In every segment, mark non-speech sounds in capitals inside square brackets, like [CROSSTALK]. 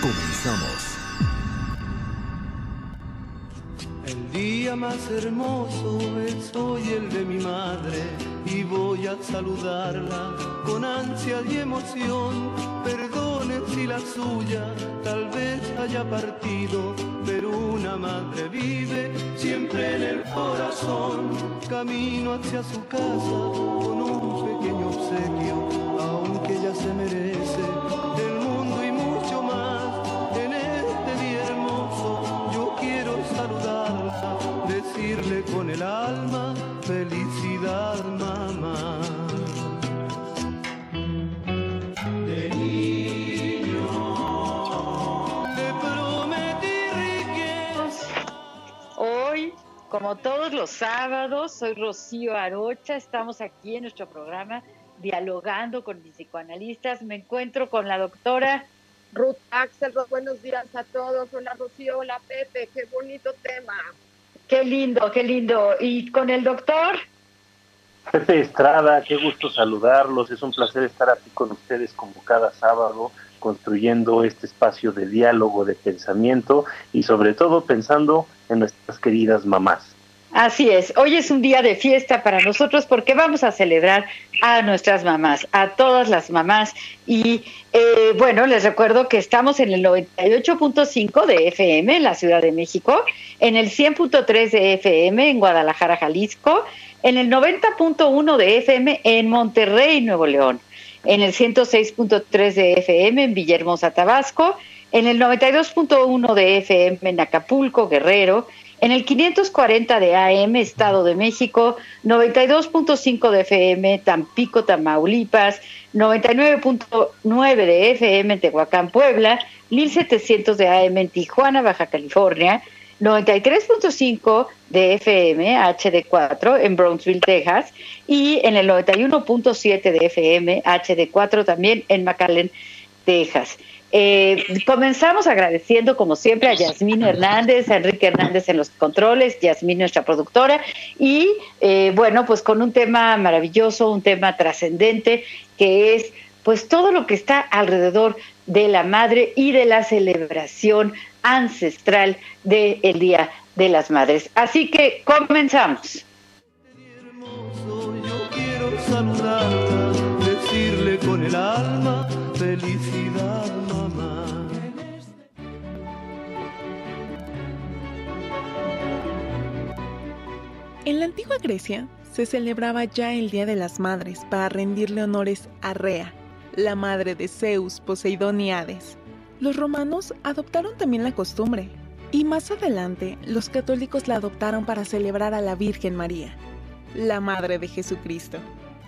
Comenzamos. El día más hermoso es hoy el de mi madre y voy a saludarla con ansia y emoción. Perdone si la suya tal vez haya partido, pero una madre vive siempre en el corazón. Camino hacia su casa con un pequeño obsequio, aunque ella se merece todos los sábados, soy Rocío Arocha. Estamos aquí en nuestro programa dialogando con mis psicoanalistas. Me encuentro con la doctora. Ruth Axelrod, buenos días a todos. Hola Rocío, hola Pepe, qué bonito tema. Qué lindo, qué lindo. Y con el doctor. Pepe Estrada, qué gusto saludarlos. Es un placer estar aquí con ustedes como cada sábado, construyendo este espacio de diálogo, de pensamiento y sobre todo pensando en nuestras queridas mamás. Así es, hoy es un día de fiesta para nosotros porque vamos a celebrar a nuestras mamás, a todas las mamás. Y eh, bueno, les recuerdo que estamos en el 98.5 de FM en la Ciudad de México, en el 100.3 de FM en Guadalajara, Jalisco, en el 90.1 de FM en Monterrey, Nuevo León, en el 106.3 de FM en Villahermosa, Tabasco, en el 92.1 de FM en Acapulco, Guerrero, en el 540 de AM, Estado de México, 92.5 de FM, Tampico, Tamaulipas, 99.9 de FM, Tehuacán, Puebla, 1700 de AM en Tijuana, Baja California, 93.5 de FM, HD4 en Brownsville, Texas, y en el 91.7 de FM, HD4 también en McAllen, Texas. Eh, comenzamos agradeciendo, como siempre, a Yasmín Hernández, a Enrique Hernández en los controles, Yasmín, nuestra productora, y eh, bueno, pues con un tema maravilloso, un tema trascendente, que es pues todo lo que está alrededor de la madre y de la celebración ancestral del Día de las Madres. Así que comenzamos. yo quiero saludarla, decirle con el alma felicidad En la antigua Grecia se celebraba ya el Día de las Madres para rendirle honores a Rea, la madre de Zeus, Poseidón y Hades. Los romanos adoptaron también la costumbre y más adelante los católicos la adoptaron para celebrar a la Virgen María, la Madre de Jesucristo.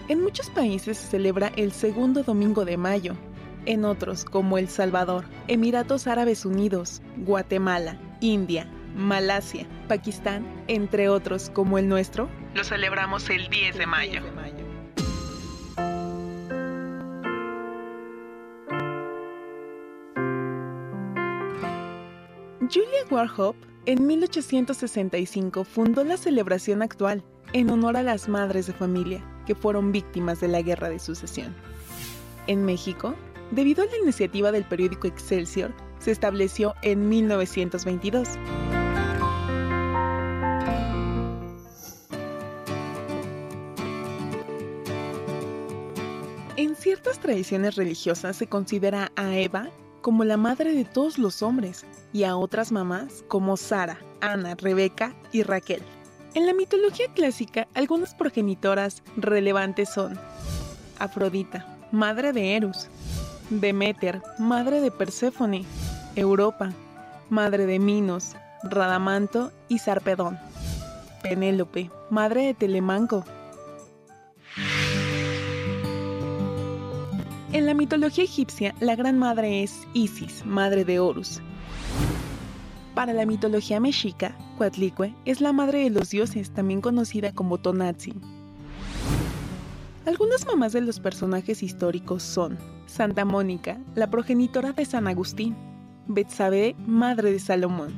En muchos países se celebra el segundo domingo de mayo, en otros como El Salvador, Emiratos Árabes Unidos, Guatemala, India, Malasia, Pakistán, entre otros como el nuestro, lo celebramos el 10 de mayo. Julia Warhope en 1865 fundó la celebración actual en honor a las madres de familia que fueron víctimas de la Guerra de Sucesión. En México, debido a la iniciativa del periódico Excelsior, se estableció en 1922. Ciertas tradiciones religiosas se considera a Eva como la madre de todos los hombres y a otras mamás como Sara, Ana, Rebeca y Raquel. En la mitología clásica, algunas progenitoras relevantes son Afrodita, madre de Eros, Deméter, madre de Perséfone, Europa, madre de Minos, Radamanto y Sarpedón, Penélope, madre de Telemanco, En la mitología egipcia, la gran madre es Isis, madre de Horus. Para la mitología mexica, Coatlicue es la madre de los dioses, también conocida como Tonantzin. Algunas mamás de los personajes históricos son Santa Mónica, la progenitora de San Agustín, Betsabé, madre de Salomón,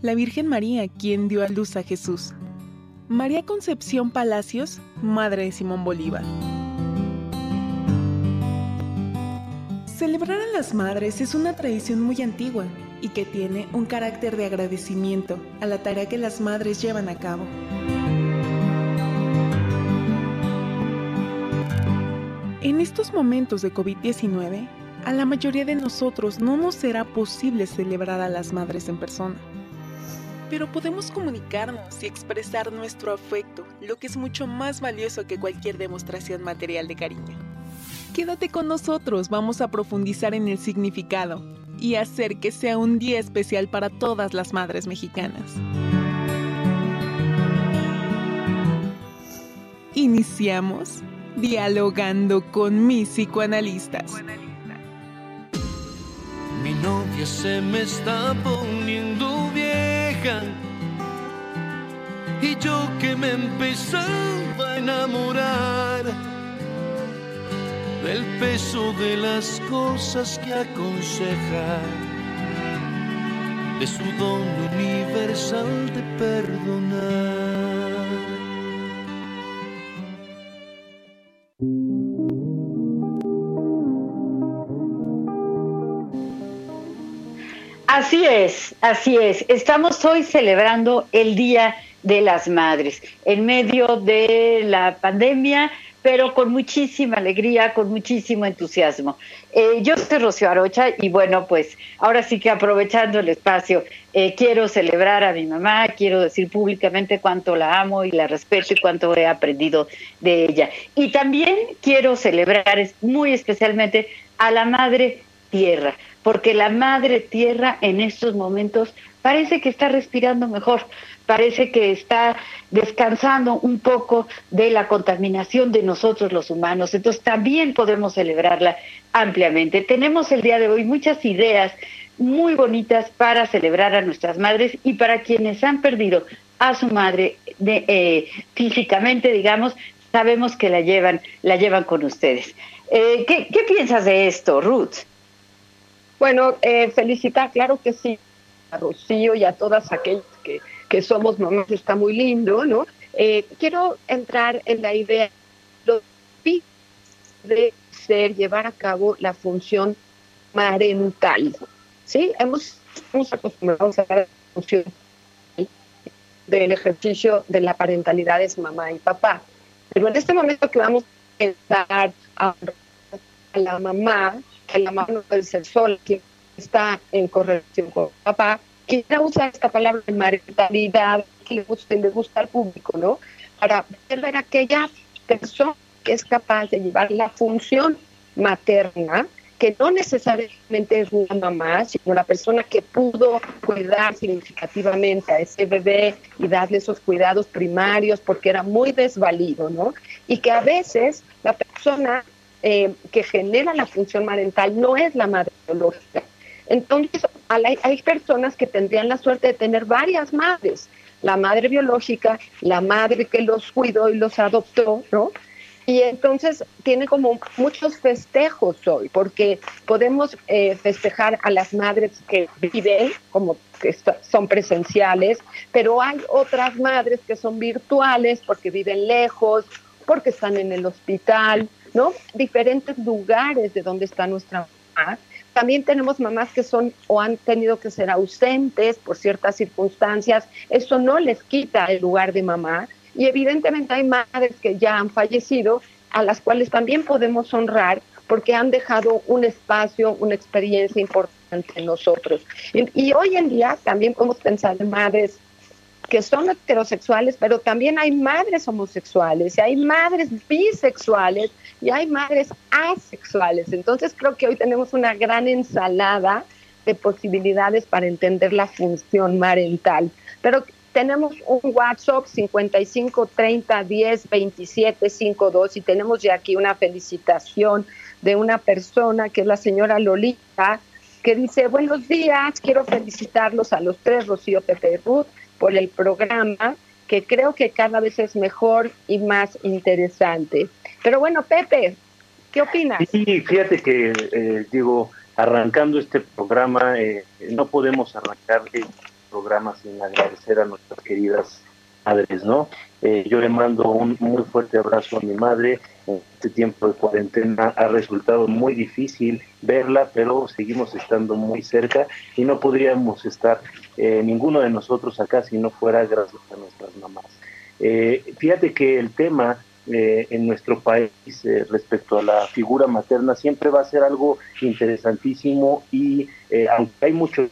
la Virgen María, quien dio a luz a Jesús, María Concepción Palacios, madre de Simón Bolívar. Celebrar a las madres es una tradición muy antigua y que tiene un carácter de agradecimiento a la tarea que las madres llevan a cabo. En estos momentos de COVID-19, a la mayoría de nosotros no nos será posible celebrar a las madres en persona. Pero podemos comunicarnos y expresar nuestro afecto, lo que es mucho más valioso que cualquier demostración material de cariño. Quédate con nosotros, vamos a profundizar en el significado y hacer que sea un día especial para todas las madres mexicanas. Iniciamos dialogando con mis psicoanalistas. Mi novia se me está poniendo vieja y yo que me empezaba a enamorar del peso de las cosas que aconseja, de su don universal de perdonar. Así es, así es. Estamos hoy celebrando el Día de las Madres en medio de la pandemia pero con muchísima alegría, con muchísimo entusiasmo. Eh, yo soy Rocío Arocha y bueno, pues ahora sí que aprovechando el espacio, eh, quiero celebrar a mi mamá, quiero decir públicamente cuánto la amo y la respeto y cuánto he aprendido de ella. Y también quiero celebrar muy especialmente a la Madre Tierra, porque la Madre Tierra en estos momentos parece que está respirando mejor parece que está descansando un poco de la contaminación de nosotros los humanos. Entonces también podemos celebrarla ampliamente. Tenemos el día de hoy muchas ideas muy bonitas para celebrar a nuestras madres y para quienes han perdido a su madre eh, físicamente, digamos, sabemos que la llevan, la llevan con ustedes. Eh, ¿qué, piensas de esto, Ruth? Bueno, eh, felicitar, claro que sí, a Rocío y a todas aquellas que que somos mamás está muy lindo, ¿no? Eh, quiero entrar en la idea de ser, llevar a cabo la función parental, ¿sí? Hemos, estamos acostumbrados a la función del ejercicio de la parentalidad es mamá y papá, pero en este momento que vamos a empezar a, la mamá, que la mamá no puede ser sola, que está en correlación con papá, quiera usar esta palabra de maritalidad que le gusta, le gusta al público, ¿no? Para ver aquella persona que es capaz de llevar la función materna, que no necesariamente es una mamá, sino la persona que pudo cuidar significativamente a ese bebé y darle esos cuidados primarios porque era muy desvalido, ¿no? Y que a veces la persona eh, que genera la función parental no es la madre biológica, entonces, hay, personas que tendrían la suerte de tener varias madres, la madre biológica, la madre que los cuidó y los adoptó, ¿no? Y entonces tiene como muchos festejos hoy, porque podemos eh, festejar a las madres que viven, como que son presenciales, pero hay otras madres que son virtuales porque viven lejos, porque están en el hospital, ¿no? Diferentes lugares de donde está nuestra mamá. También tenemos mamás que son o han tenido que ser ausentes por ciertas circunstancias. Eso no les quita el lugar de mamá. Y evidentemente hay madres que ya han fallecido a las cuales también podemos honrar porque han dejado un espacio, una experiencia importante en nosotros. Y, hoy en día también podemos pensar en madres que son heterosexuales, pero también hay madres homosexuales, y hay madres bisexuales y hay madres asexuales. Entonces creo que hoy tenemos una gran ensalada de posibilidades para entender la función parental. Pero tenemos un WhatsApp 55 30 10 27 52 y tenemos ya aquí una felicitación de una persona que es la señora Lolita que dice buenos días, quiero felicitarlos a los tres, Rocío, Pepe Ruth, por el programa que creo que cada vez es mejor y más interesante. Pero bueno, Pepe, ¿qué opinas? Sí, fíjate que, eh, digo, arrancando este programa, eh, no podemos arrancar el programa sin agradecer a nuestras queridas madres, ¿no? Eh, yo le mando un muy fuerte abrazo a mi madre. Este tiempo de cuarentena ha resultado muy difícil verla, pero seguimos estando muy cerca y no podríamos estar eh, ninguno de nosotros acá si no fuera gracias a nuestras mamás. fíjate que el tema eh, en nuestro país eh, respecto a la figura materna siempre va a ser algo interesantísimo y eh, aunque hay mucho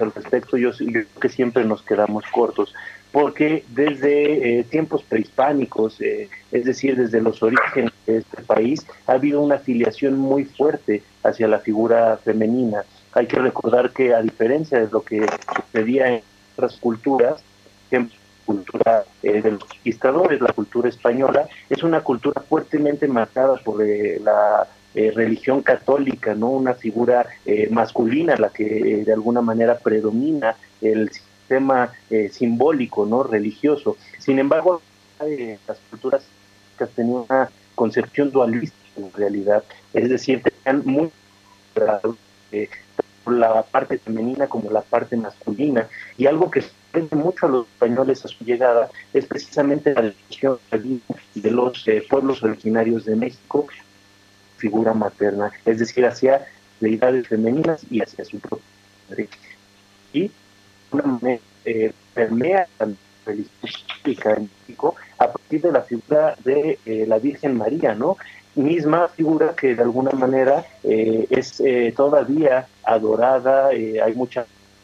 al respecto, yo, creo que siempre nos quedamos cortos, porque desde tiempos prehispánicos, es decir, desde los orígenes de este país, ha habido una afiliación muy fuerte hacia la figura femenina. Hay que recordar que a diferencia de lo que sucedía en otras culturas, cultura eh, de los conquistadores, la cultura española, es una cultura fuertemente marcada por eh, la eh, religión católica, no una figura masculina la que de alguna manera predomina el sistema simbólico, no religioso. Sin embargo, las culturas tenían una concepción dualista en realidad, es decir, tenían muy la parte femenina como la parte masculina. Y algo que mucho a los españoles a su llegada es precisamente la religión de los eh, pueblos originarios de México, figura materna, es decir, hacia deidades femeninas y hacia su propia madre. Y una manera eh, permea la religión en México a partir de la figura de eh, la Virgen María, ¿no? misma figura que de alguna manera es todavía adorada, hay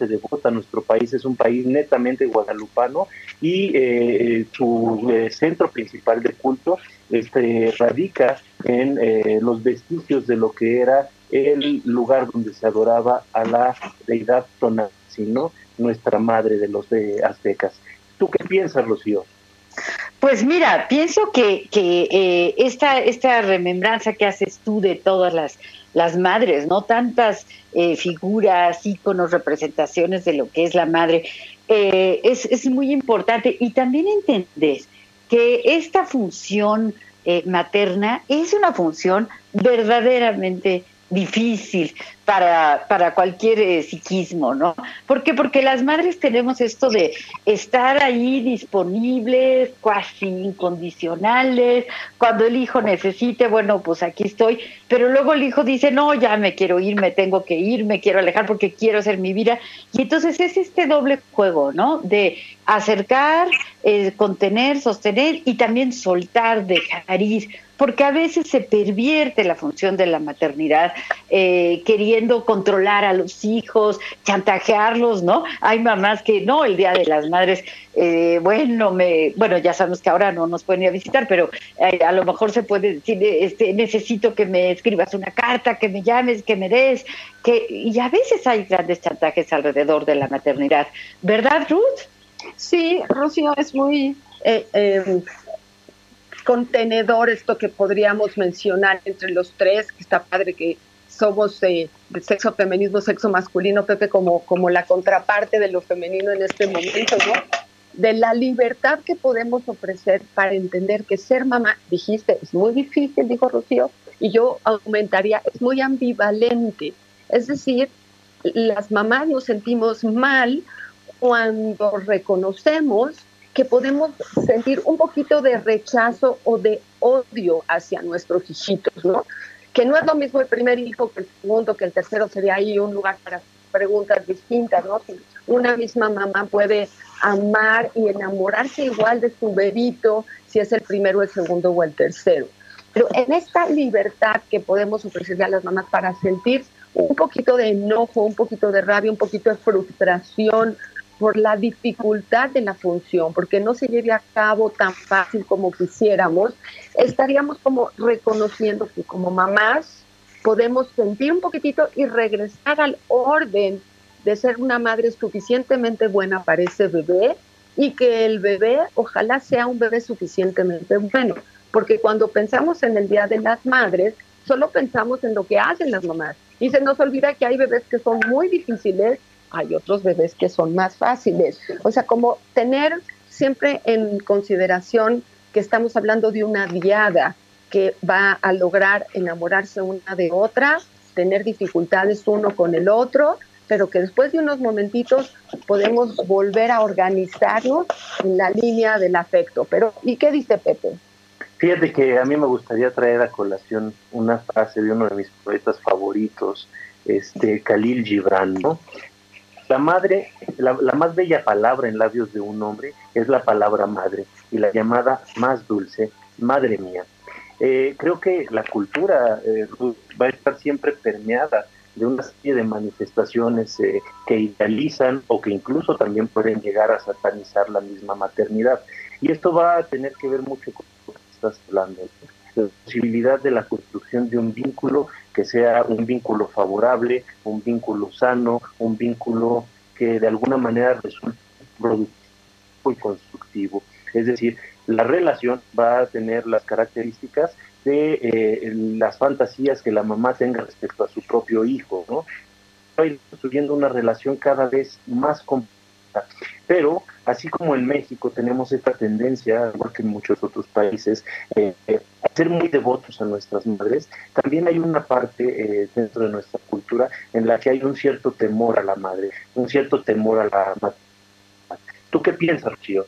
mucha devota. Nuestro país es un país netamente guadalupano y eh, su eh, centro principal de culto este, radica en eh, los vestigios de lo que era el lugar donde se adoraba a la deidad Tonantzin, nuestra madre de los aztecas. ¿Tú qué piensas, Rocío? Pues mira, pienso que, que esta, esta remembranza que haces tú de todas las las madres, ¿no? Tantas eh, figuras, íconos, representaciones de lo que es la madre. Eh, es, es, muy importante y también entender que esta función eh, materna es una función verdaderamente difícil para, para cualquier eh, psiquismo, ¿no? ¿Por qué? Porque las madres tenemos esto de estar ahí disponibles, casi incondicionales, cuando el hijo necesite, bueno, pues aquí estoy, pero luego el hijo dice, no, ya me quiero ir, me tengo que ir, me quiero alejar porque quiero hacer mi vida. Y entonces es este doble juego, ¿no? De acercar, eh, contener, sostener y también soltar, dejar ir porque a veces se pervierte la función de la maternidad eh, queriendo controlar a los hijos, chantajearlos, ¿no? Hay mamás que no, el Día de las Madres, eh, bueno, me, bueno, ya sabemos que ahora no nos pueden ir a visitar, pero eh, a lo mejor se puede decir, este, necesito que me escribas una carta, que me llames, que me des, que, y a veces hay grandes chantajes alrededor de la maternidad, ¿verdad, Ruth? Sí, Rocío, es muy contenedor esto que podríamos mencionar entre los tres, que está padre que somos de sexo feminismo, sexo masculino, Pepe, como, como la contraparte de lo femenino en este momento, ¿no? De la libertad que podemos ofrecer para entender que ser mamá, dijiste, es muy difícil, dijo Rocío, y yo aumentaría, es muy ambivalente. Es decir, las mamás nos sentimos mal cuando reconocemos que podemos sentir un poquito de rechazo o de odio hacia nuestros hijitos, ¿no? Que no es lo mismo el primer hijo que el segundo, que el tercero sería ahí un lugar para preguntas distintas, ¿no? Una misma mamá puede amar y enamorarse igual de su bebito, si es el primero, el segundo o el tercero. Pero en esta libertad que podemos ofrecerle a las mamás para sentir un poquito de enojo, un poquito de rabia, un poquito de frustración por la dificultad de la función, porque no se lleve a cabo tan fácil como quisiéramos, estaríamos como reconociendo que como mamás podemos sentir un poquitito y regresar al orden de ser una madre suficientemente buena para ese bebé y que el bebé ojalá sea un bebé suficientemente bueno, porque cuando pensamos en el Día de las Madres, solo pensamos en lo que hacen las mamás. Y se nos olvida que hay bebés que son muy difíciles, hay otros bebés que son más fáciles. O sea, como tener siempre en consideración que estamos hablando de una diada que va a lograr enamorarse una de otra, tener dificultades uno con el otro, pero que después de unos momentitos podemos volver a organizarnos en la línea del afecto. Pero, ¿y qué dice Pepe? Fíjate que a mí me gustaría traer a colación una frase de uno de mis poetas favoritos, este Khalil Gibran, La madre, la, más bella palabra en labios de un hombre es la palabra madre y la llamada más dulce, madre mía. Eh, creo que la cultura eh, va a estar siempre permeada de una serie de manifestaciones eh, que idealizan o que incluso también pueden llegar a satanizar la misma maternidad. Y esto va a tener que ver mucho con lo que estás hablando, la posibilidad de la construcción de un vínculo que sea un vínculo favorable, un vínculo sano, un vínculo que de alguna manera resulte productivo y constructivo. Es decir, la relación va a tener las características de eh, las fantasías que la mamá tenga respecto a su propio hijo, ¿no? Va construyendo una relación cada vez más compleja. Pero, así como en México tenemos esta tendencia, igual que en muchos otros países, eh, a ser muy devotos a nuestras madres, también hay una parte eh, dentro de nuestra cultura en la que hay un cierto temor a la madre, un cierto temor a la madre. ¿Tú qué piensas, Chio?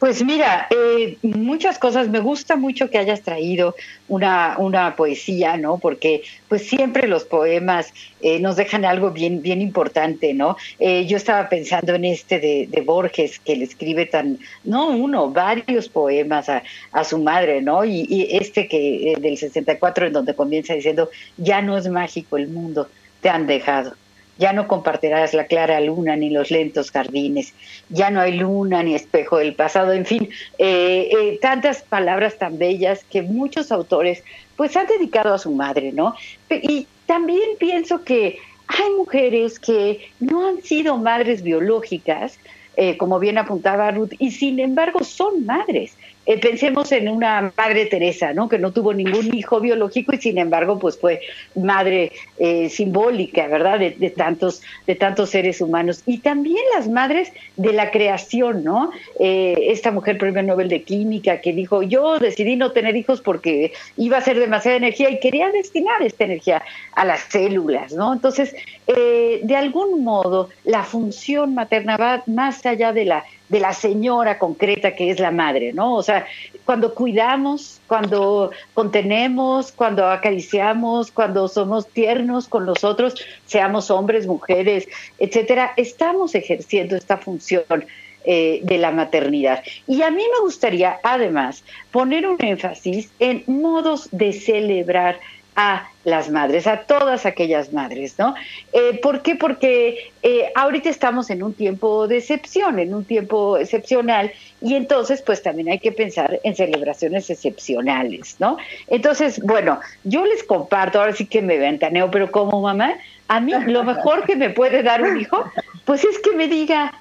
Pues mira, eh, muchas cosas. Me gusta mucho que hayas traído una, una poesía, ¿no? Porque pues siempre los poemas eh, nos dejan algo bien, bien importante, ¿no? Eh, yo estaba pensando en este de, de, Borges, que le escribe tan, no uno, varios poemas a, a su madre, ¿no? Y, y este que del 64, en donde comienza diciendo, ya no es mágico el mundo, te han dejado ya no compartirás la clara luna ni los lentos jardines, ya no hay luna ni espejo del pasado, en fin, eh, eh, tantas palabras tan bellas que muchos autores pues han dedicado a su madre, ¿no? Y también pienso que hay mujeres que no han sido madres biológicas, eh, como bien apuntaba Ruth, y sin embargo son madres. Eh, pensemos en una madre Teresa, ¿no? Que no tuvo ningún hijo biológico y sin embargo, pues fue madre eh, simbólica, ¿verdad? De, tantos, de tantos seres humanos. Y también las madres de la creación, ¿no? Eh, esta mujer premio Nobel de Química que dijo, yo decidí no tener hijos porque iba a ser demasiada energía y quería destinar esta energía a las células, ¿no? Entonces, de algún modo, la función materna va más allá de la de la señora concreta que es la madre, ¿no? O sea, cuando cuidamos, cuando contenemos, cuando acariciamos, cuando somos tiernos con los otros, seamos hombres, mujeres, etcétera, estamos ejerciendo esta función. Eh, de la maternidad. Y a mí me gustaría, además, poner un énfasis en modos de celebrar a las madres, a todas aquellas madres, ¿no? Eh, ¿Por qué? Porque eh, ahorita estamos en un tiempo de excepción, en un tiempo excepcional, y entonces pues también hay que pensar en celebraciones excepcionales, ¿no? Entonces, bueno, yo les comparto, ahora sí que me ventaneo, pero como mamá, a mí lo mejor que me puede dar un hijo, pues es que me diga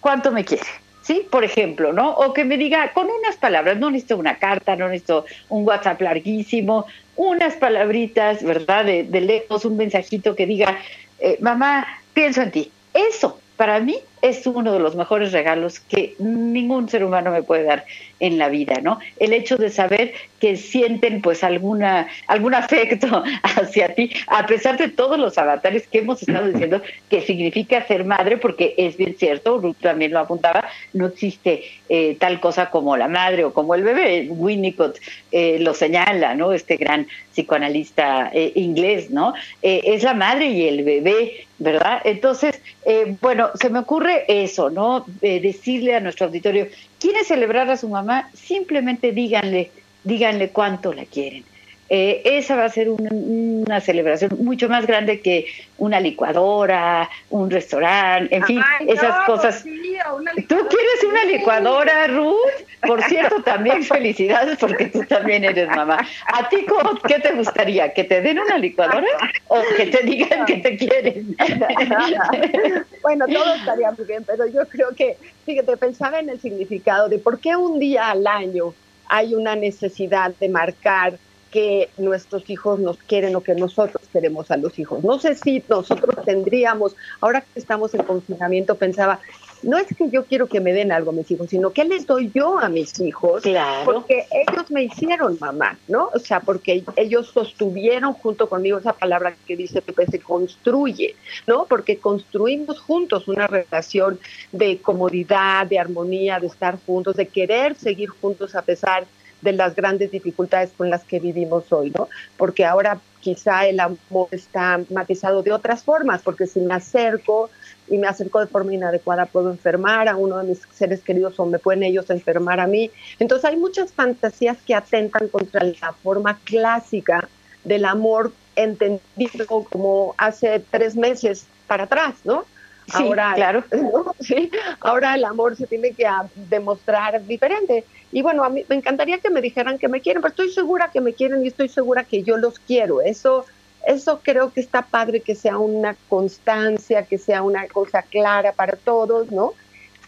cuánto me quiere. ¿Sí? Por ejemplo, ¿no? O que me diga con unas palabras, no necesito una carta, no necesito un WhatsApp larguísimo, unas palabritas, ¿verdad? De, de lejos, un mensajito que diga, eh, mamá, pienso en ti. Eso, para mí, es uno de los mejores regalos que ningún ser humano me puede dar en la vida, ¿no? El hecho de saber que sienten pues alguna algún afecto [LAUGHS] hacia ti, a pesar de todos los avatares que hemos estado diciendo [LAUGHS] que significa ser madre, porque es bien cierto, Ruth también lo apuntaba, no existe eh, tal cosa como la madre o como el bebé. Winnicott eh, lo señala, ¿no? Este gran psicoanalista eh, inglés, ¿no? es la madre y el bebé, ¿verdad? Entonces, bueno, se me ocurre eso, ¿no? decirle a nuestro auditorio, ¿quiere celebrar a su mamá? Simplemente díganle, díganle cuánto la quieren. Eh, esa va a ser una celebración mucho más grande que una licuadora, un restaurante, en fin, esas cosas. ¿Tú quieres una licuadora, Ruth? Por cierto, también [LAUGHS] felicidades porque tú también eres mamá. ¿A ti cómo, qué te gustaría? ¿Que te den una licuadora o que te digan que te quieren? [LAUGHS] bueno, todo estaría muy bien, pero yo creo que, fíjate, pensaba en el significado de por qué un día al año hay una necesidad de marcar que nuestros hijos nos quieren o que nosotros queremos a los hijos. No sé si nosotros tendríamos, ahora que estamos en confinamiento, pensaba, no es que yo quiero que me den algo a mis hijos, sino que les doy yo a mis hijos, claro. porque ellos me hicieron mamá, ¿no? O sea, porque ellos sostuvieron junto conmigo esa palabra que dice que se construye, ¿no? Porque construimos juntos una relación de comodidad, de armonía, de estar juntos, de querer seguir juntos a pesar de las grandes dificultades con las que vivimos hoy, ¿no? Porque ahora quizá el amor está matizado de otras formas, porque si me acerco y me acerco de forma inadecuada puedo enfermar a uno de mis seres queridos o me pueden ellos enfermar a mí. Entonces hay muchas fantasías que atentan contra la forma clásica del amor entendido como hace tres meses para atrás, ¿no? Ahora, claro. [LAUGHS] Sí, ahora el amor se tiene que demostrar diferente. Y bueno, a mí me encantaría que me dijeran que me quieren, pero estoy segura que me quieren y estoy segura que yo los quiero. Eso, eso creo que está padre que sea una constancia, que sea una cosa clara para todos, ¿no?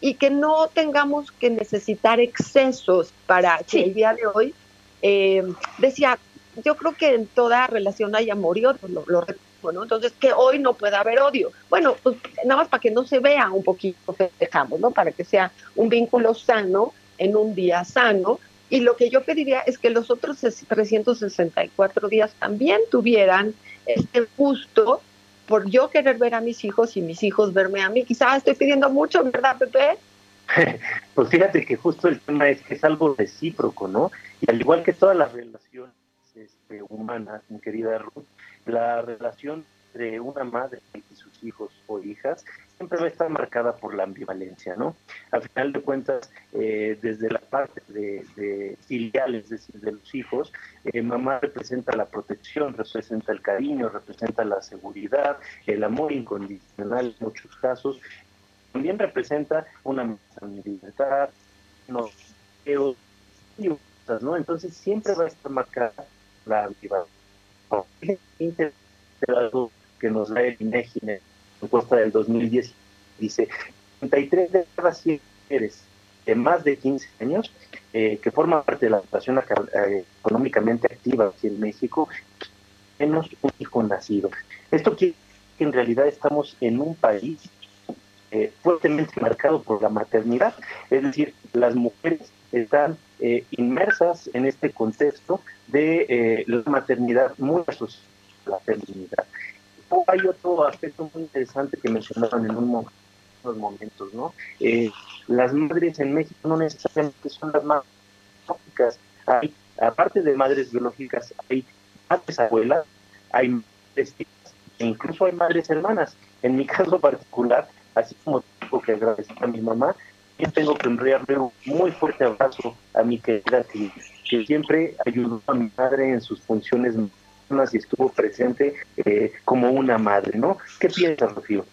Y que no tengamos que necesitar excesos para que el día de hoy, eh, decía, yo creo que en toda relación hay amor y odio, lo, lo bueno, entonces que hoy no pueda haber odio. Bueno, pues nada más para que no se vea un poquito, festejamos, ¿no? Para que sea un vínculo sano en un día sano. Y lo que yo pediría es que los otros 364 días también tuvieran este gusto por yo querer ver a mis hijos y mis hijos verme a mí. Quizás estoy pidiendo mucho, ¿verdad, Pepe? [LAUGHS] Pues fíjate que justo el tema es que es algo recíproco, ¿no? Y al igual que todas las relaciones este, humanas, mi querida Ruth, la relación entre una madre y sus hijos o hijas siempre va a estar marcada por la ambivalencia, ¿no? Al final de cuentas, eh, desde la parte de, filial, es decir, de los hijos, eh, mamá representa la protección, representa el cariño, representa la seguridad, el amor incondicional en muchos casos, también representa una libertad, no, ¿no? Entonces siempre va a estar marcada la ambivalencia que nos da el INEGI en la encuesta del 2010 dice 33 de cada 100 mujeres de más de 15 años eh, que forman parte de la población eh, económicamente activa aquí en México, menos un hijo nacido. Esto quiere decir que en realidad estamos en un país eh, fuertemente marcado por la maternidad, es decir, las mujeres están inmersas en este contexto de la maternidad muy asociada la feminidad. hay otro aspecto muy interesante que mencionaron en unos momentos, ¿no? Eh, las madres en México no necesariamente son las madres biológicas. Hay, aparte de madres biológicas, hay madres abuelas, hay madres hijas, e incluso hay madres hermanas. En mi [LAUGHS] caso particular, así como tengo que agradecer a mi mamá, yo tengo que enviarle un muy fuerte abrazo a mi querida que, que siempre ayudó a mi madre en sus funciones y estuvo presente eh, como una madre, ¿no? ¿Qué piensas, Rocío?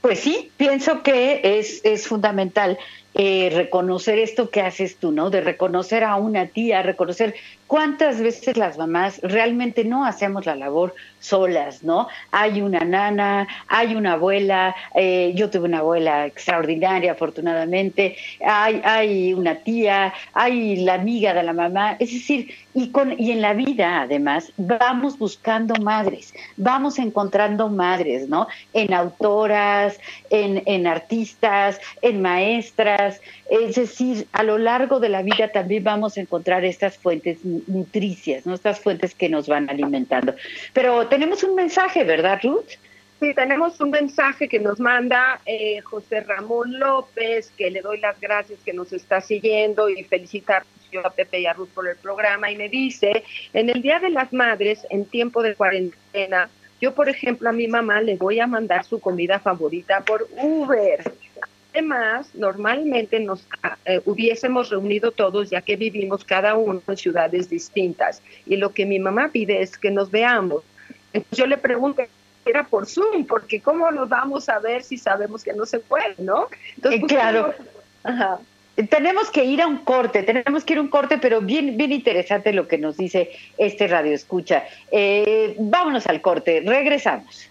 Pues sí, pienso que es, es fundamental eh, reconocer esto que haces tú, ¿no? De reconocer a una tía, reconocer cuántas veces las mamás realmente no hacemos la labor solas, ¿no? Hay una nana, hay una abuela, eh, yo tuve una abuela extraordinaria, afortunadamente, hay, hay una tía, hay la amiga de la mamá, es decir, y, con, y en la vida además vamos buscando madres, vamos encontrando madres, ¿no? En autoras, en, en artistas, en maestras, es decir, a lo largo de la vida también vamos a encontrar estas fuentes nutricias, ¿no? estas fuentes que nos van alimentando. Pero tenemos un mensaje, ¿verdad, Ruth? Sí, tenemos un mensaje que nos manda eh, José Ramón López, que le doy las gracias que nos está siguiendo y felicitar a Pepe y a Ruth por el programa y me dice, en el Día de las Madres, en tiempo de cuarentena, yo, por ejemplo, a mi mamá le voy a mandar su comida favorita por Uber. Además, normalmente nos ah, eh, hubiésemos reunido todos, ya que vivimos cada uno en ciudades distintas. Y lo que mi mamá pide es que nos veamos. Entonces yo le pregunto, era por Zoom, porque ¿cómo nos vamos a ver si sabemos que no se puede, no? Entonces, pues, claro. Tenemos que ir a un corte, tenemos que ir a un corte, pero bien, bien interesante lo que nos dice este radio escucha. Eh, vámonos al corte, regresamos.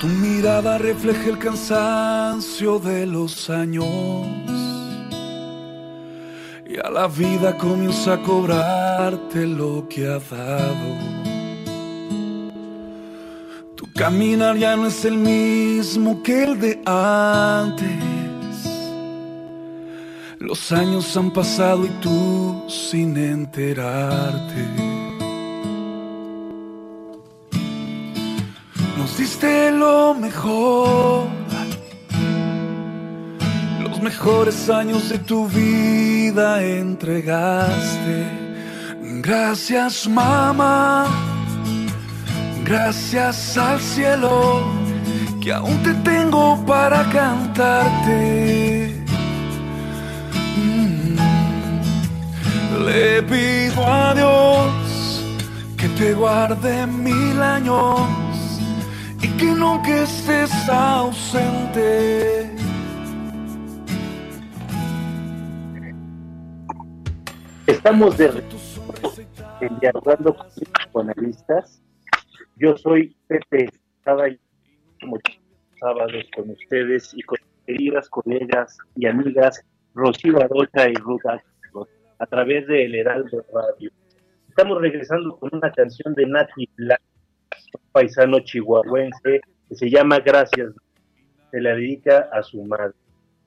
Tu mirada refleja el cansancio de los años y a la vida comienza a cobrarte lo que ha dado. Tu caminar ya no es el mismo que el de antes los años han pasado y tú sin enterarte. Nos diste lo mejor, los mejores años de tu vida entregaste. Gracias mamá, gracias al cielo que aún te tengo para cantarte. Le pido a Dios que te guarde mil años que nunca estés ausente. Estamos de dialogando con analistas. Yo soy Pepe, estaba como sábados con ustedes y con queridas colegas y amigas Rocío Arocha y Ruga a través de El Heraldo Radio. Estamos regresando con una canción de Nati Black, paisano chihuahuense, que se llama Gracias. Se la dedica a su madre.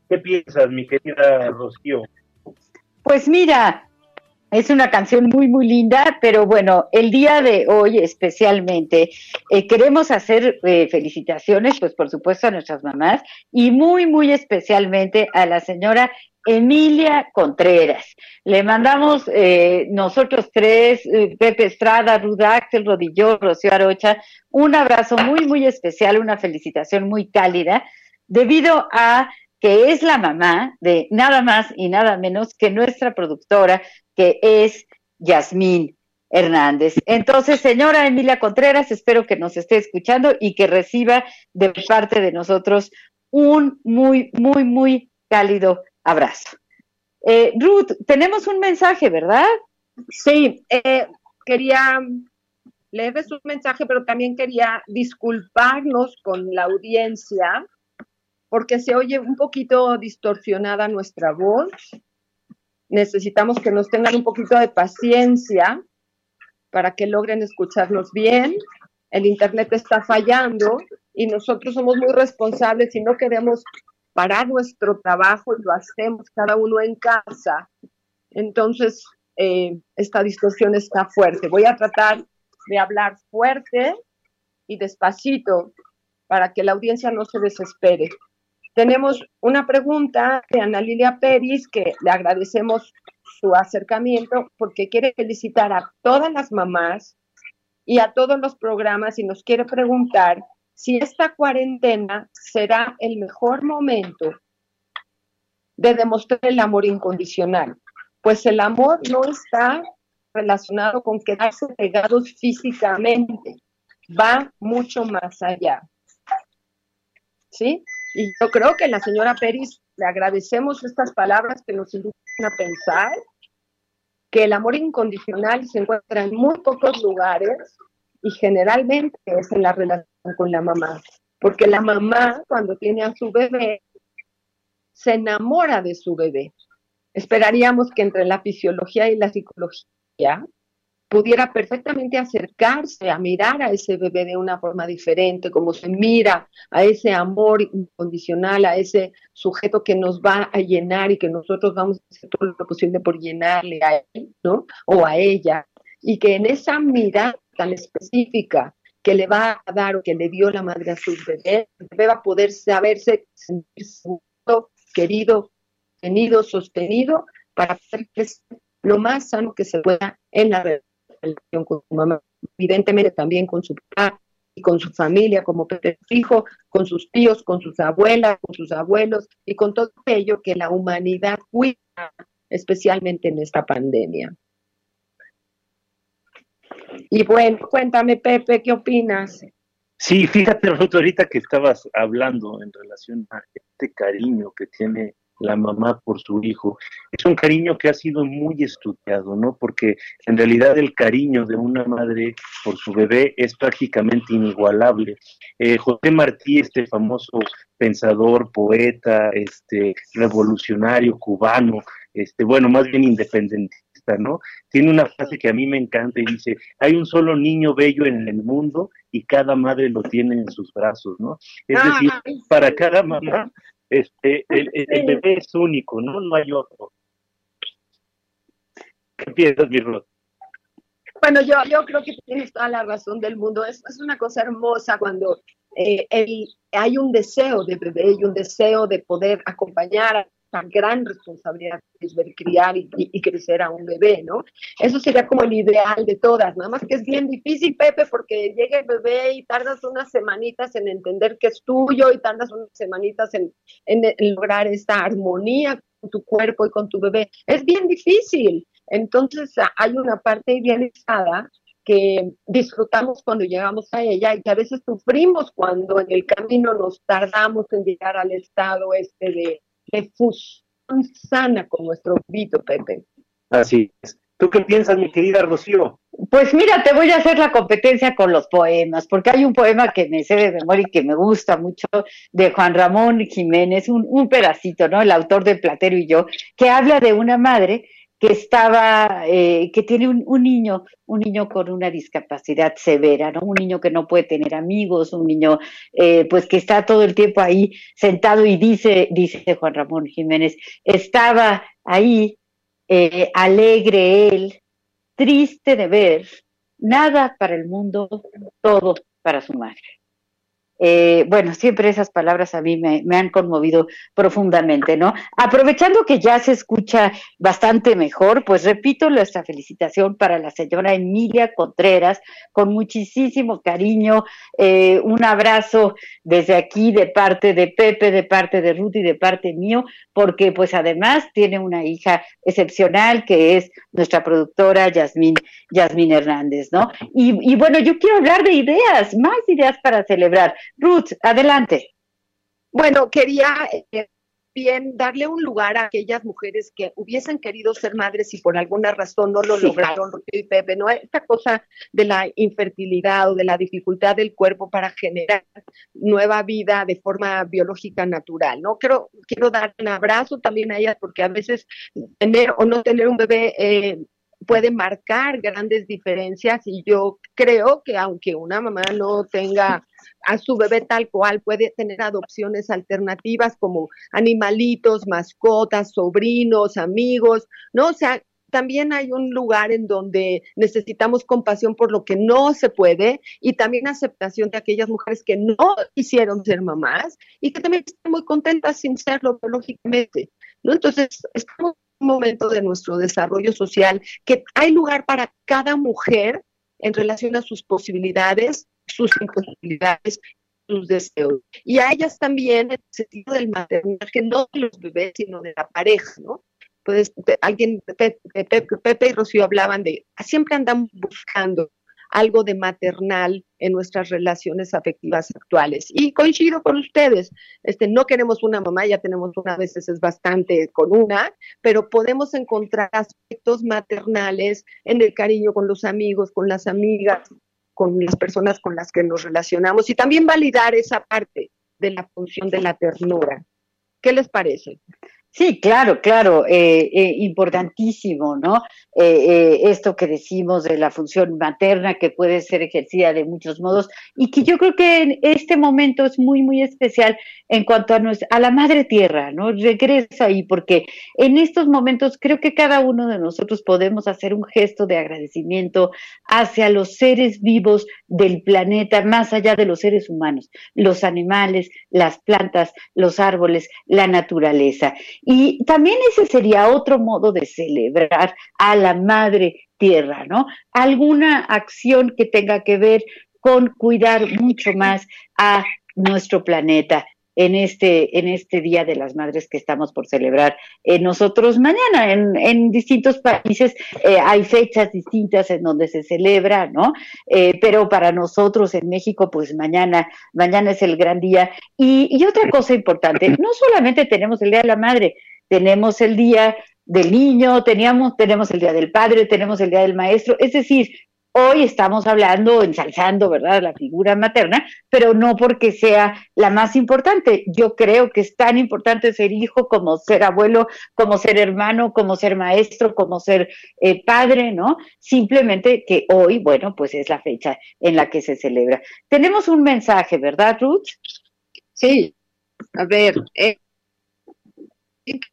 ¿Qué piensas, mi querida Rocío? Pues mira, es una canción muy, muy linda, pero bueno, el día de hoy especialmente eh, queremos hacer eh, felicitaciones, pues por supuesto a nuestras mamás y muy, muy especialmente a la señora Emilia Contreras. Le mandamos eh, nosotros tres, eh, Pepe Estrada, Ruda Axel Rodillo, Rocío Arocha, un abrazo muy, muy especial, una felicitación muy cálida, debido a que es la mamá de nada más y nada menos que nuestra productora, que es Yasmín Hernández. Entonces, señora Emilia Contreras, espero que nos esté escuchando y que reciba de parte de nosotros un muy, muy, muy cálido abrazo. Eh, Ruth, tenemos un mensaje, ¿verdad? Sí, eh, quería leerles un mensaje, pero también quería disculparnos con la audiencia porque se oye un poquito distorsionada nuestra voz. Necesitamos que nos tengan un poquito de paciencia para que logren escucharnos bien. El Internet está fallando y nosotros somos muy responsables y no queremos parar nuestro trabajo y lo hacemos cada uno en casa. Entonces, eh, esta distorsión está fuerte. Voy a tratar de hablar fuerte y despacito para que la audiencia no se desespere. Tenemos una pregunta de Ana Lilia Peris, que le agradecemos su acercamiento porque quiere felicitar a todas las mamás y a todos los programas y nos quiere preguntar si esta cuarentena será el mejor momento de demostrar el amor incondicional, pues el amor no está relacionado con quedarse pegados físicamente, va mucho más allá. ¿Sí? Y yo creo que la señora Pérez le agradecemos estas palabras que nos invitan a pensar que el amor incondicional se encuentra en muy pocos lugares y generalmente es en la relación con la mamá, porque la mamá cuando tiene a su bebé se enamora de su bebé. Esperaríamos que entre la fisiología y la psicología pudiera perfectamente acercarse a mirar a ese bebé de una forma diferente, como se mira a ese amor incondicional, a ese sujeto que nos va a llenar y que nosotros vamos a hacer todo lo posible por llenarle a él, ¿no? O a ella. Y que en esa mirada tan específica que le va a dar o que le dio la madre a su bebé, el bebé va a poder saberse, sentirse querido, tenido, sostenido, para poder crecer lo más sano que se pueda en la relación con su mamá, evidentemente también con su papá y con su familia, como Pepe hijo, con sus tíos, con sus abuelas, con sus abuelos y con todo ello que la humanidad cuida, especialmente en esta pandemia. Y bueno, cuéntame, Pepe, ¿qué opinas? Sí, fíjate, ahorita que estabas hablando en relación a este cariño que tiene la mamá por su hijo. Es un cariño que ha sido muy estudiado, ¿no? Porque en realidad el cariño de una madre por su bebé es prácticamente inigualable. Eh, José Martí, este famoso pensador, poeta, este revolucionario cubano, este, bueno, más bien independentista, ¿no? Tiene una frase que a mí me encanta y dice, hay un solo niño bello en el mundo y cada madre lo tiene en sus brazos, ¿no? Es decir, para cada mamá este, el, bebé es único, ¿no? No hay otro. ¿Qué piensas, mi Ruth? Bueno, yo, yo creo que tienes toda la razón del mundo. Es, es una cosa hermosa cuando eh, hay un deseo de bebé y un deseo de poder acompañar esa gran responsabilidad es ver criar y, crecer a un bebé, ¿no? Eso sería como el ideal de todas, nada más que es bien difícil, Pepe, porque llega el bebé y tardas unas semanitas en entender que es tuyo y tardas unas semanitas en, en lograr esta armonía con tu cuerpo y con tu bebé. Es bien difícil. Entonces hay una parte idealizada que disfrutamos cuando llegamos a ella y que a veces sufrimos cuando en el camino nos tardamos en llegar al estado este de de fusión sana con nuestro Vito, Pepe. Así es. ¿Tú qué piensas, mi querida Rocío? Pues mira, te voy a hacer la competencia con los poemas, porque hay un poema que me sé de memoria y que me gusta mucho, de Juan Ramón Jiménez, un, un pedacito, ¿no? El autor de Platero y yo, que habla de una madre que estaba, eh, que tiene un, niño, un niño con una discapacidad severa, ¿no? Un niño que no puede tener amigos, un niño, eh, pues que está todo el tiempo ahí sentado y dice, dice Juan Ramón Jiménez, estaba ahí eh, alegre él, triste de ver, nada para el mundo, todo para su madre. Eh, bueno, siempre esas palabras a mí me, han conmovido profundamente, ¿no? Aprovechando que ya se escucha bastante mejor, pues repito nuestra felicitación para la señora Emilia Contreras, con muchísimo cariño, eh, un abrazo desde aquí de parte de Pepe, de parte de Ruth y de parte mío, porque pues además tiene una hija excepcional que es nuestra productora Yasmín, Hernández, ¿no? Y bueno, yo quiero hablar de ideas, más ideas para celebrar. Ruth, adelante. Bueno, quería eh, bien darle un lugar a aquellas mujeres que hubiesen querido ser madres y por alguna razón no lo lograron, y Pepe, ¿no? Esta cosa de la infertilidad o de la dificultad del cuerpo para generar nueva vida de forma biológica natural, ¿no? Quiero, quiero dar un abrazo también a ellas porque a veces tener o no tener un bebé eh, puede marcar grandes diferencias y yo creo que aunque una mamá no tenga a su bebé tal cual, puede tener adopciones alternativas como animalitos, mascotas, sobrinos, amigos, ¿no? O sea, también hay un lugar en donde necesitamos compasión por lo que no se puede y también aceptación de aquellas mujeres que no quisieron ser mamás y que también están muy contentas sin serlo biológicamente. ¿no? Entonces, estamos momento de nuestro desarrollo social que hay lugar para cada mujer en relación a sus posibilidades, sus imposibilidades, sus deseos. Y a ellas también el sentido del maternal, que no de los bebés, sino de la pareja, ¿no? Pues alguien, Pepe y Rocío hablaban de, siempre andamos buscando algo de maternal en nuestras relaciones afectivas actuales. Y coincido con ustedes, este, no queremos una mamá, ya tenemos una, a veces es bastante con una, pero podemos encontrar aspectos maternales en el cariño con los amigos, con las amigas, con las personas con las que nos relacionamos y también validar esa parte de la función de la ternura. ¿Qué les parece? Sí, claro, claro, eh, eh, importantísimo, ¿no? Eh, esto que decimos de la función materna que puede ser ejercida de muchos modos y que yo creo que en este momento es muy, muy especial en cuanto a, a la madre tierra, ¿no? Regresa ahí porque en estos momentos creo que cada uno de nosotros podemos hacer un gesto de agradecimiento hacia los seres vivos del planeta, más allá de los seres humanos, los animales, las plantas, los árboles, la naturaleza. Y también ese sería otro modo de celebrar a la madre tierra, ¿no? Alguna acción que tenga que ver con cuidar mucho más a nuestro planeta en este, en este Día de las Madres que estamos por celebrar eh, nosotros mañana. En, en distintos países eh, hay fechas distintas en donde se celebra, ¿no? Eh, pero para nosotros en México, pues mañana, mañana es el gran día. Y, y otra cosa importante, [LAUGHS] no solamente tenemos el Día de la Madre, tenemos el Día del Niño, teníamos, tenemos el Día del Padre, tenemos el Día del Maestro, es decir, Hoy estamos hablando, ensalzando, ¿verdad?, la figura materna, pero no porque sea la más importante. Yo creo que es tan importante ser hijo como ser abuelo, como ser hermano, como ser maestro, como ser eh, padre, ¿no? Simplemente que hoy, bueno, pues es la fecha en la que se celebra. Tenemos un mensaje, ¿verdad, Ruth? Sí, a ver, eh,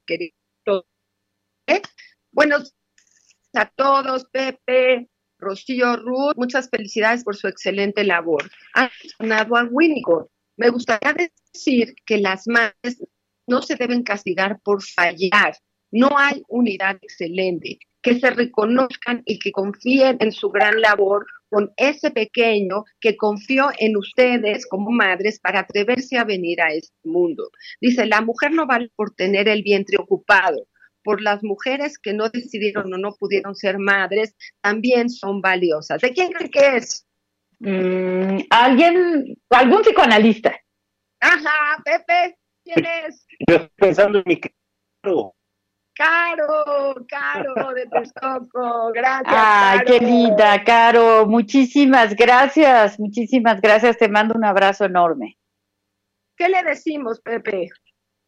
querido, ¿eh? buenos a todos, Pepe, Rocío Ruth, muchas felicidades por su excelente labor. Ha mencionado a Winnicott. Me gustaría decir que las madres no se deben castigar por fallar. No hay unidad excelente. Que se reconozcan y que confíen en su gran labor con ese pequeño que confió en ustedes como madres para atreverse a venir a este mundo. Dice, la mujer no vale por tener el vientre ocupado, por las mujeres que no decidieron o no pudieron ser madres, también son valiosas. ¿De quién cree que es? Mm, alguien, algún psicoanalista. Ajá, Pepe, ¿quién es? Yo estoy pensando en mi caro. Caro, Caro de Texcoco, gracias. Ay, Caro. qué linda, Caro. Muchísimas gracias, muchísimas gracias. Te mando un abrazo enorme. ¿Qué le decimos, Pepe?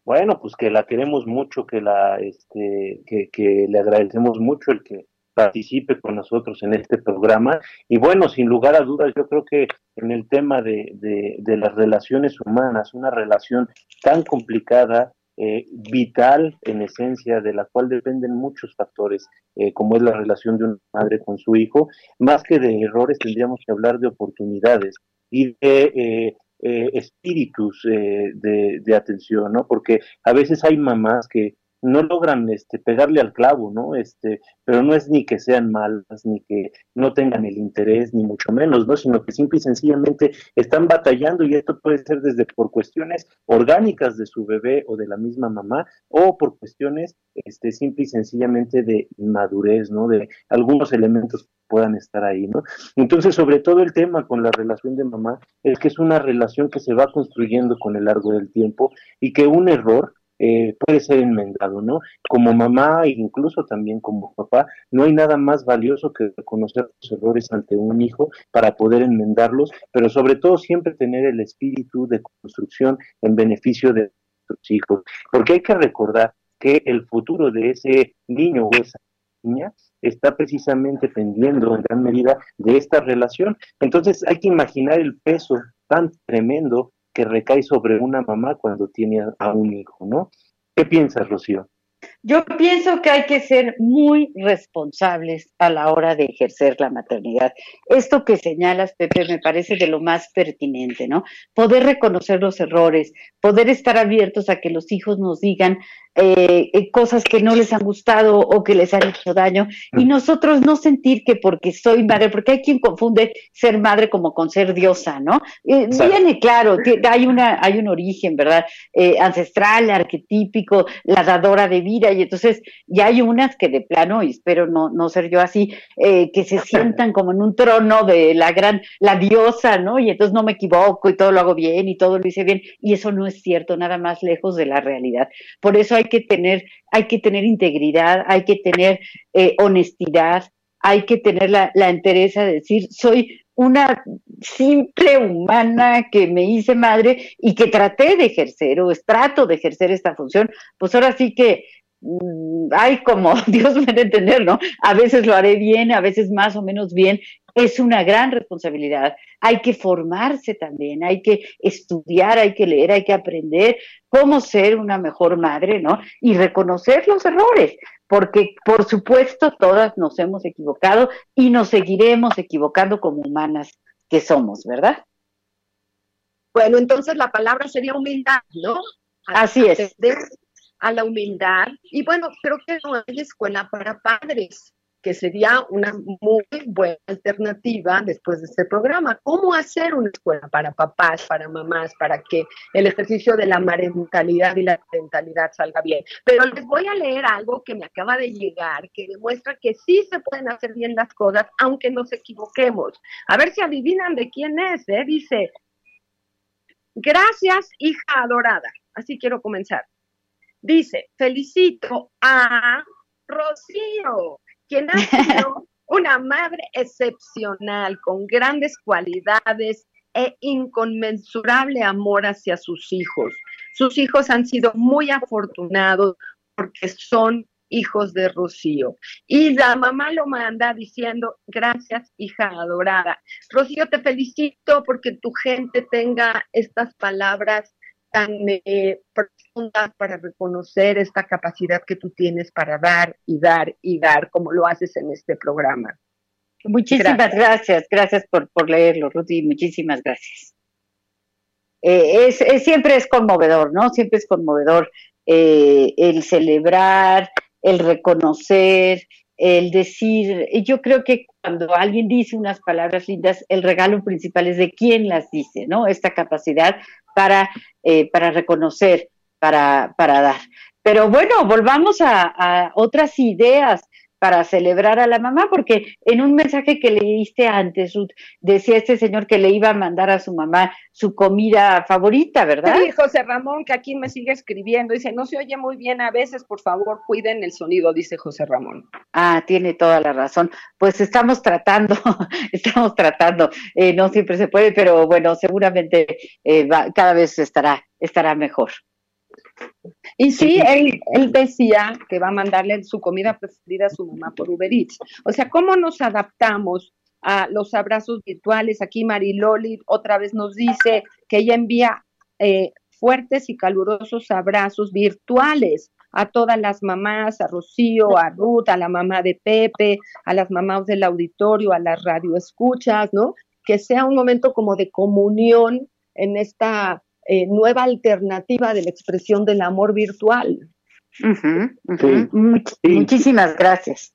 Bueno, pues que la queremos mucho, que la, este, que, que le agradecemos mucho el que participe con nosotros en este programa. Y bueno, sin lugar a dudas, yo creo que en el tema de, de, de las relaciones humanas, una relación tan complicada, eh, vital en esencia, de la cual dependen muchos factores, eh, como es la relación de una madre con su hijo, más que de errores, tendríamos que hablar de oportunidades y de eh, eh, espíritus eh, de, de, atención, ¿no? Porque a veces hay mamás que no logran este, pegarle al clavo, ¿no? Este, pero no es ni que sean malas, ni que no tengan el interés, ni mucho menos, ¿no? Sino que simple y sencillamente están batallando y esto puede ser desde por cuestiones orgánicas de su bebé o de la misma mamá o por cuestiones este, simple y sencillamente de madurez, ¿no? De algunos elementos que puedan estar ahí, ¿no? Entonces, sobre todo el tema con la relación de mamá es que es una relación que se va construyendo con el largo del tiempo y que un error eh, puede ser enmendado, ¿no? Como mamá e incluso también como papá, no hay nada más valioso que reconocer los errores ante un hijo para poder enmendarlos, pero sobre todo siempre tener el espíritu de construcción en beneficio de nuestros hijos, porque hay que recordar que el futuro de ese niño o esa niña está precisamente pendiendo en gran medida de esta relación. Entonces hay que imaginar el peso tan tremendo que recae sobre una mamá cuando tiene a un hijo, ¿no? ¿Qué piensas, Rocío? Yo pienso que hay que ser muy responsables a la hora de ejercer la maternidad. Esto que señalas, Pepe, me parece de lo más pertinente, ¿no? Poder reconocer los errores, poder estar abiertos a que los hijos nos digan eh, eh, cosas que no les han gustado o que les han hecho daño y nosotros no sentir que porque soy madre, porque hay quien confunde ser madre como con ser diosa, ¿no? Eh, viene claro, hay una hay un origen, ¿verdad? Eh, ancestral, arquetípico, la dadora de vida y entonces ya hay unas que de plano y espero no no ser yo así eh, que se sientan como en un trono de la gran la diosa, ¿no? Y entonces no me equivoco y todo lo hago bien y todo lo hice bien y eso no es cierto, nada más lejos de la realidad. Por eso hay que tener, hay que tener integridad, hay que tener eh, honestidad, hay que tener la, la entereza de decir, soy una simple humana que me hice madre y que traté de ejercer o trato de ejercer esta función, pues ahora sí que mm, hay como [LAUGHS] Dios me debe entender, ¿no? A veces lo haré bien, a veces más o menos bien. Es una gran responsabilidad. Hay que formarse también, hay que estudiar, hay que leer, hay que aprender cómo ser una mejor madre, ¿no? Y reconocer los errores, porque por supuesto todas nos hemos equivocado y nos seguiremos equivocando como humanas que somos, ¿verdad? Bueno, entonces la palabra sería humildad, ¿no? Así es. A la humildad. Y bueno, creo que no hay escuela para padres que sería una muy buena alternativa después de este programa. ¿Cómo hacer una escuela para papás, para mamás, para que el ejercicio de la parentalidad y la parentalidad salga bien? Pero les voy a leer algo que me acaba de llegar, que demuestra que sí se pueden hacer bien las cosas, aunque nos equivoquemos. A ver si adivinan de quién es, ¿eh? Dice, gracias, hija adorada. Así quiero comenzar. Dice, felicito a Rocío quien ha sido [LAUGHS] una madre excepcional, con grandes cualidades e inconmensurable amor hacia sus hijos. Sus hijos han sido muy afortunados porque son hijos de Rocío. Y la mamá lo manda diciendo, gracias hija adorada. Rocío, te felicito porque tu gente tenga estas palabras tan eh, profunda para reconocer esta capacidad que tú tienes para dar y dar y dar, como lo haces en este programa. Muchísimas gracias, gracias, por, por leerlo, Rudy, muchísimas gracias. Eh, es, siempre es conmovedor, ¿no? Siempre es conmovedor eh, el celebrar, el reconocer, el decir, yo creo que cuando alguien dice unas palabras lindas, el regalo principal es de quién las dice, ¿no? Esta capacidad para, eh, para reconocer, para, para dar. Pero bueno, volvamos a, a otras ideas para celebrar a la mamá, porque en un mensaje que leíste antes, Ruth, decía este señor que le iba a mandar a su mamá su comida favorita, ¿verdad? Sí, José Ramón, que aquí me sigue escribiendo, dice, no se oye muy bien a veces, por favor, cuiden el sonido, dice José Ramón. Ah, tiene toda la razón. Pues estamos tratando, [LAUGHS] estamos tratando, eh, no siempre se puede, pero bueno, seguramente eh, cada vez estará, estará mejor. Y sí, él, él decía que va a mandarle su comida preferida a su mamá por Uber Eats. O sea, ¿cómo nos adaptamos a los abrazos virtuales? Aquí Mariloli otra vez nos dice que ella envía eh, fuertes y calurosos abrazos virtuales a todas las mamás, a Rocío, a Ruth, a la mamá de Pepe, a las mamás del auditorio, a las radioescuchas, ¿no? Que sea un momento como de comunión en esta eh, nueva alternativa de la expresión del amor virtual. Muchísimas gracias.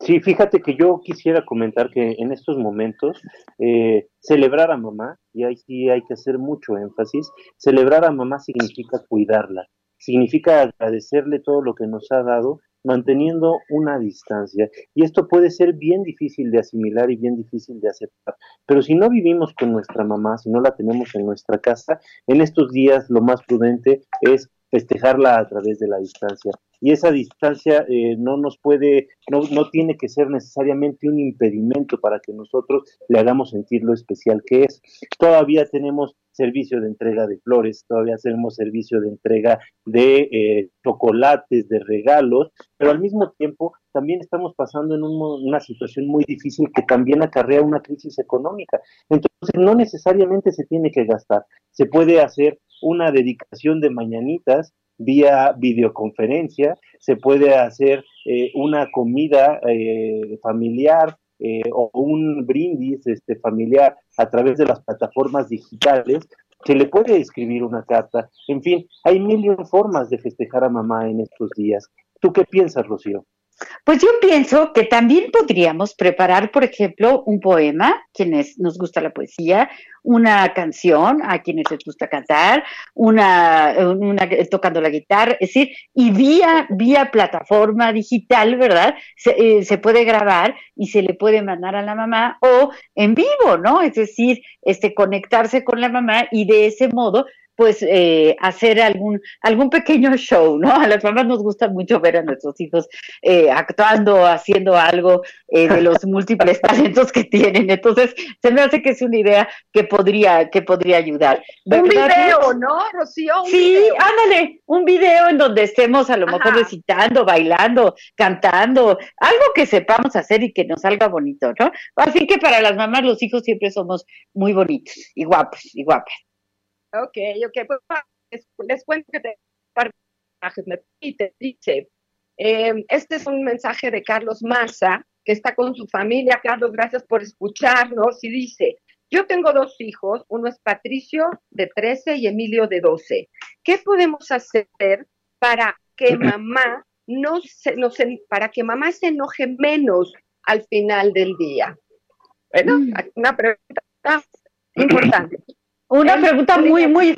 Sí, fíjate que yo quisiera comentar que en estos momentos eh, celebrar a mamá, y ahí sí hay que hacer mucho énfasis, celebrar a mamá significa cuidarla, significa agradecerle todo lo que nos ha dado manteniendo una distancia. Y esto puede ser bien difícil de asimilar y bien difícil de aceptar. Pero si no vivimos con nuestra mamá, si no la tenemos en nuestra casa, en estos días lo más prudente es festejarla a través de la distancia. Y esa distancia eh, no nos puede, no, no tiene que ser necesariamente un impedimento para que nosotros le hagamos sentir lo especial que es. Todavía tenemos servicio de entrega de flores, todavía tenemos servicio de entrega de eh, chocolates, de regalos, pero al mismo tiempo también estamos pasando en una situación muy difícil que también acarrea una crisis económica. Entonces, no necesariamente se tiene que gastar, se puede hacer una dedicación de mañanitas vía videoconferencia, se puede hacer eh, una comida eh, familiar eh, o un brindis este, familiar a través de las plataformas digitales, se le puede escribir una carta, en fin, hay mil formas de festejar a mamá en estos días. ¿Tú qué piensas, Rocío? Pues yo pienso que también podríamos preparar, por ejemplo, un poema, quienes nos gusta la poesía, una canción, a quienes les gusta cantar, una, una tocando la guitarra, es decir, y vía, vía plataforma digital, ¿verdad? Se, eh, se puede grabar y se le puede mandar a la mamá o en vivo, ¿no? Es decir, este, conectarse con la mamá y de ese modo pues eh, hacer algún, algún pequeño show, ¿no? A las mamás nos gusta mucho ver a nuestros hijos eh, actuando, haciendo algo eh, de los [LAUGHS] múltiples talentos que tienen. Entonces, se me hace que es una idea que podría, que podría ayudar. Un video, ¿no, Rocío? sí, ándale, un video en donde estemos a lo mejor recitando, bailando, cantando, algo que sepamos hacer y que nos salga bonito, ¿no? Así que para las mamás, los hijos siempre somos muy bonitos y guapos y guapas. Ok, ok, pues les, cuento que te me dice, em, este es un mensaje de Carlos Massa, que está con su familia. Carlos, gracias por escucharnos. Y dice, yo tengo dos hijos, uno es Patricio de 13 y Emilio de 12. ¿Qué podemos hacer para que [CLEARS THROAT] mamá no se, no se, para que mamá se enoje menos al final del día? Bueno, mm. una pregunta importante. Una pregunta muy, muy,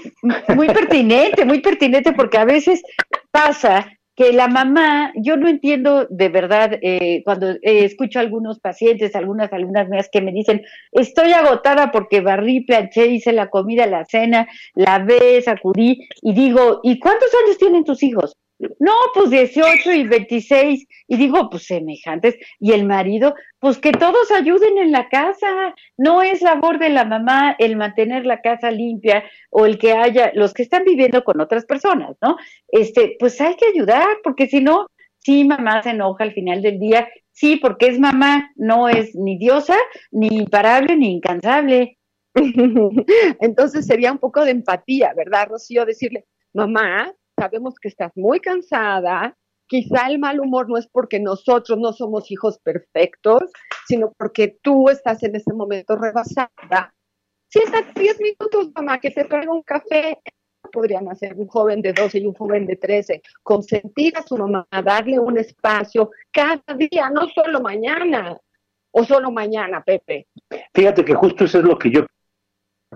muy pertinente, muy pertinente, porque a veces pasa que la mamá, yo no entiendo de verdad eh, cuando eh, escucho a algunos pacientes, algunas alumnas mías que me dicen, estoy agotada porque barrí, planché, hice la comida, la cena, la ve, sacudí, y digo, ¿y cuántos años tienen tus hijos? No, pues 18 y 26. Y digo, pues semejantes. Y el marido, pues que todos ayuden en la casa. No es labor de la mamá el mantener la casa limpia o el que haya, los que están viviendo con otras personas, ¿no? Este, pues hay que ayudar, porque si no, sí, mamá se enoja al final del día. Sí, porque es mamá, no es ni diosa, ni imparable, ni incansable. [LAUGHS] Entonces sería un poco de empatía, ¿verdad, Rocío? Decirle, mamá, sabemos que estás muy cansada, quizá el mal humor no es porque nosotros no somos hijos perfectos, sino porque tú estás en ese momento rebasada. Si estás 10 minutos, mamá, que te traiga un café, podrían hacer un joven de 12 y un joven de 13, consentir a su mamá, darle un espacio cada día, no solo mañana, o solo mañana, Pepe. Fíjate que justo eso es lo que yo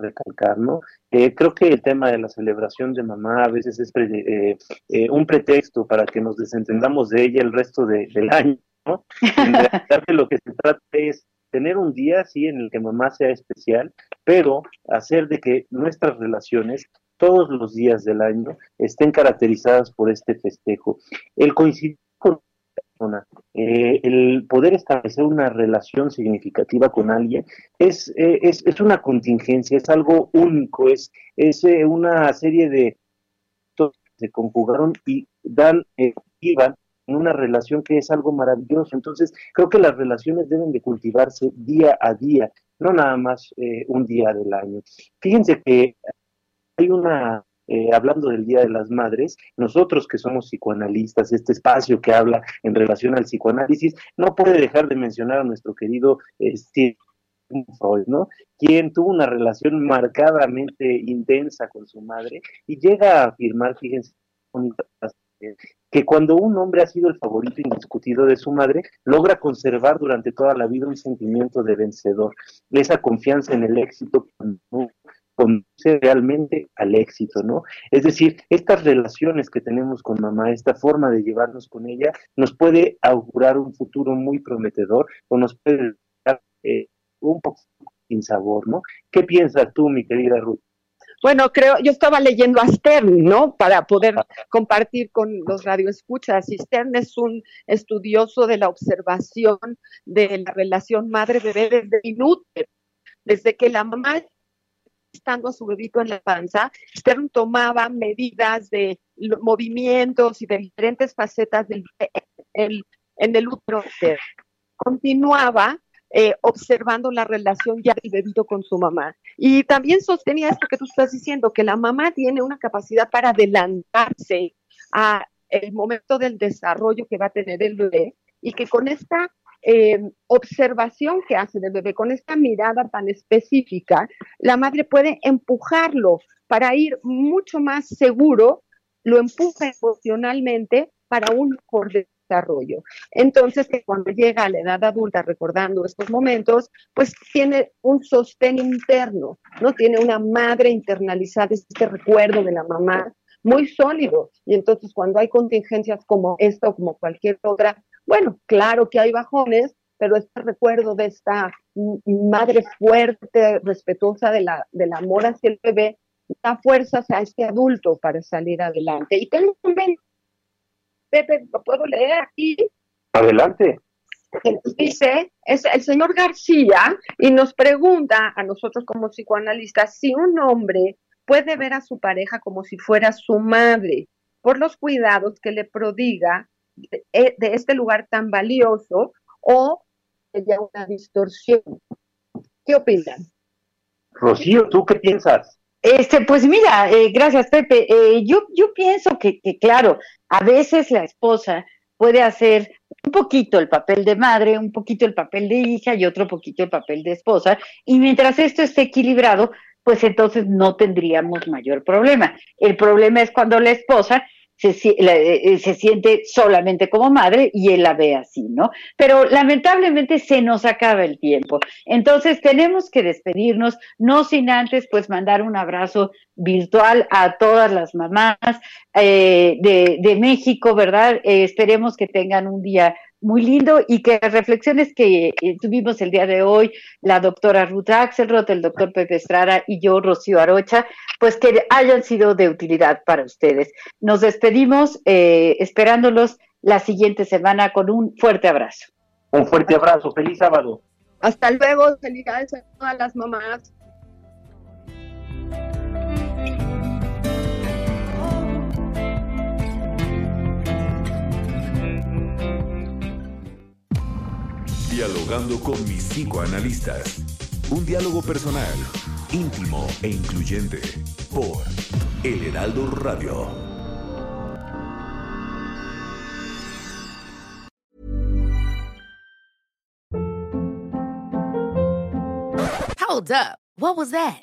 recalcar, ¿no? Eh, creo que el tema de la celebración de mamá a veces es eh, eh, un pretexto para que nos desentendamos de ella el resto del año, ¿no? En realidad lo que se trata es tener un día, sí, en el que mamá sea especial, pero hacer de que nuestras relaciones todos los días del año estén caracterizadas por este festejo. El coincidir eh, el poder establecer una relación significativa con alguien es, eh, es, es, una contingencia, es algo único, es, es eh, una serie de que se conjugaron y dan, iban en una relación que es algo maravilloso. Entonces, creo que las relaciones deben de cultivarse día a día, no nada más un día del año. Fíjense que hay una eh, hablando del Día de las Madres, nosotros que somos psicoanalistas, este espacio que habla en relación al psicoanálisis, no puede dejar de mencionar a nuestro querido eh, Steve Freud, ¿no? Quien tuvo una relación marcadamente intensa con su madre y llega a afirmar, fíjense, que cuando un hombre ha sido el favorito indiscutido de su madre, logra conservar durante toda la vida un sentimiento de vencedor, esa confianza en el éxito conduce realmente al éxito, ¿no? Es decir, estas relaciones que tenemos con mamá, esta forma de llevarnos con ella, nos puede augurar un futuro muy prometedor o nos puede dar eh, un poco sin sabor, ¿no? ¿Qué piensas tú, mi querida Ruth? Bueno, creo, yo estaba leyendo a Stern, ¿no? Para poder compartir con los radioescuchas. Y Stern es un estudioso de la observación de la relación madre-bebé desde inútil, desde que la mamá estando a su bebito en la panza, Stern tomaba medidas de movimientos y de diferentes facetas del, en el útero. Continuaba eh, observando la relación ya del bebito con su mamá. Y también sostenía esto que tú estás diciendo, que la mamá tiene una capacidad para adelantarse a el momento del desarrollo que va a tener el bebé y que con esta eh, observación que hace del bebé, con esta mirada tan específica, la madre puede empujarlo para ir mucho más seguro, lo empuja emocionalmente para un mejor desarrollo. Entonces, que cuando llega a la edad adulta, recordando estos momentos, pues tiene un sostén interno, ¿no? Tiene una madre internalizada, este recuerdo de la mamá muy sólido. Y entonces, cuando hay contingencias como esta o como cualquier otra, bueno, claro que hay bajones, pero este recuerdo de esta madre fuerte, respetuosa de la, del amor hacia el bebé, da fuerzas a este adulto para salir adelante. Y tengo un Pepe, ¿lo puedo leer aquí? Adelante. Dice, es el señor García y nos pregunta a nosotros como psicoanalistas si un hombre puede ver a su pareja como si fuera su madre por los cuidados que le prodiga de, eh, este lugar tan valioso o sería una distorsión. ¿Qué opinan? Rocío, ¿tú qué piensas? Este, pues mira, eh, gracias Pepe. Eh, yo, yo pienso que, que, claro, a veces la esposa puede hacer un poquito el papel de madre, un poquito el papel de hija y otro poquito el papel de esposa. Y mientras esto esté equilibrado, pues entonces no tendríamos mayor problema. El problema es cuando la esposa se, eh, se, siente solamente como madre y él la ve así, ¿no? Pero lamentablemente se nos acaba el tiempo. Entonces tenemos que despedirnos, no sin antes pues mandar un abrazo virtual a todas las mamás eh, de, de, México, ¿verdad? Eh, esperemos que tengan un día muy lindo y que las reflexiones que tuvimos el día de hoy, la doctora Ruth Axelrod, el doctor Pepe Estrada y yo, Rocío Arocha, pues que hayan sido de utilidad para ustedes. Nos despedimos eh, esperándolos la siguiente semana con un fuerte abrazo. Un fuerte abrazo, feliz sábado. Hasta luego, felicidades a todas las mamás. Dialogando con mis cinco analistas. Un diálogo personal, íntimo e incluyente por El Heraldo Radio. Hold up. What was that?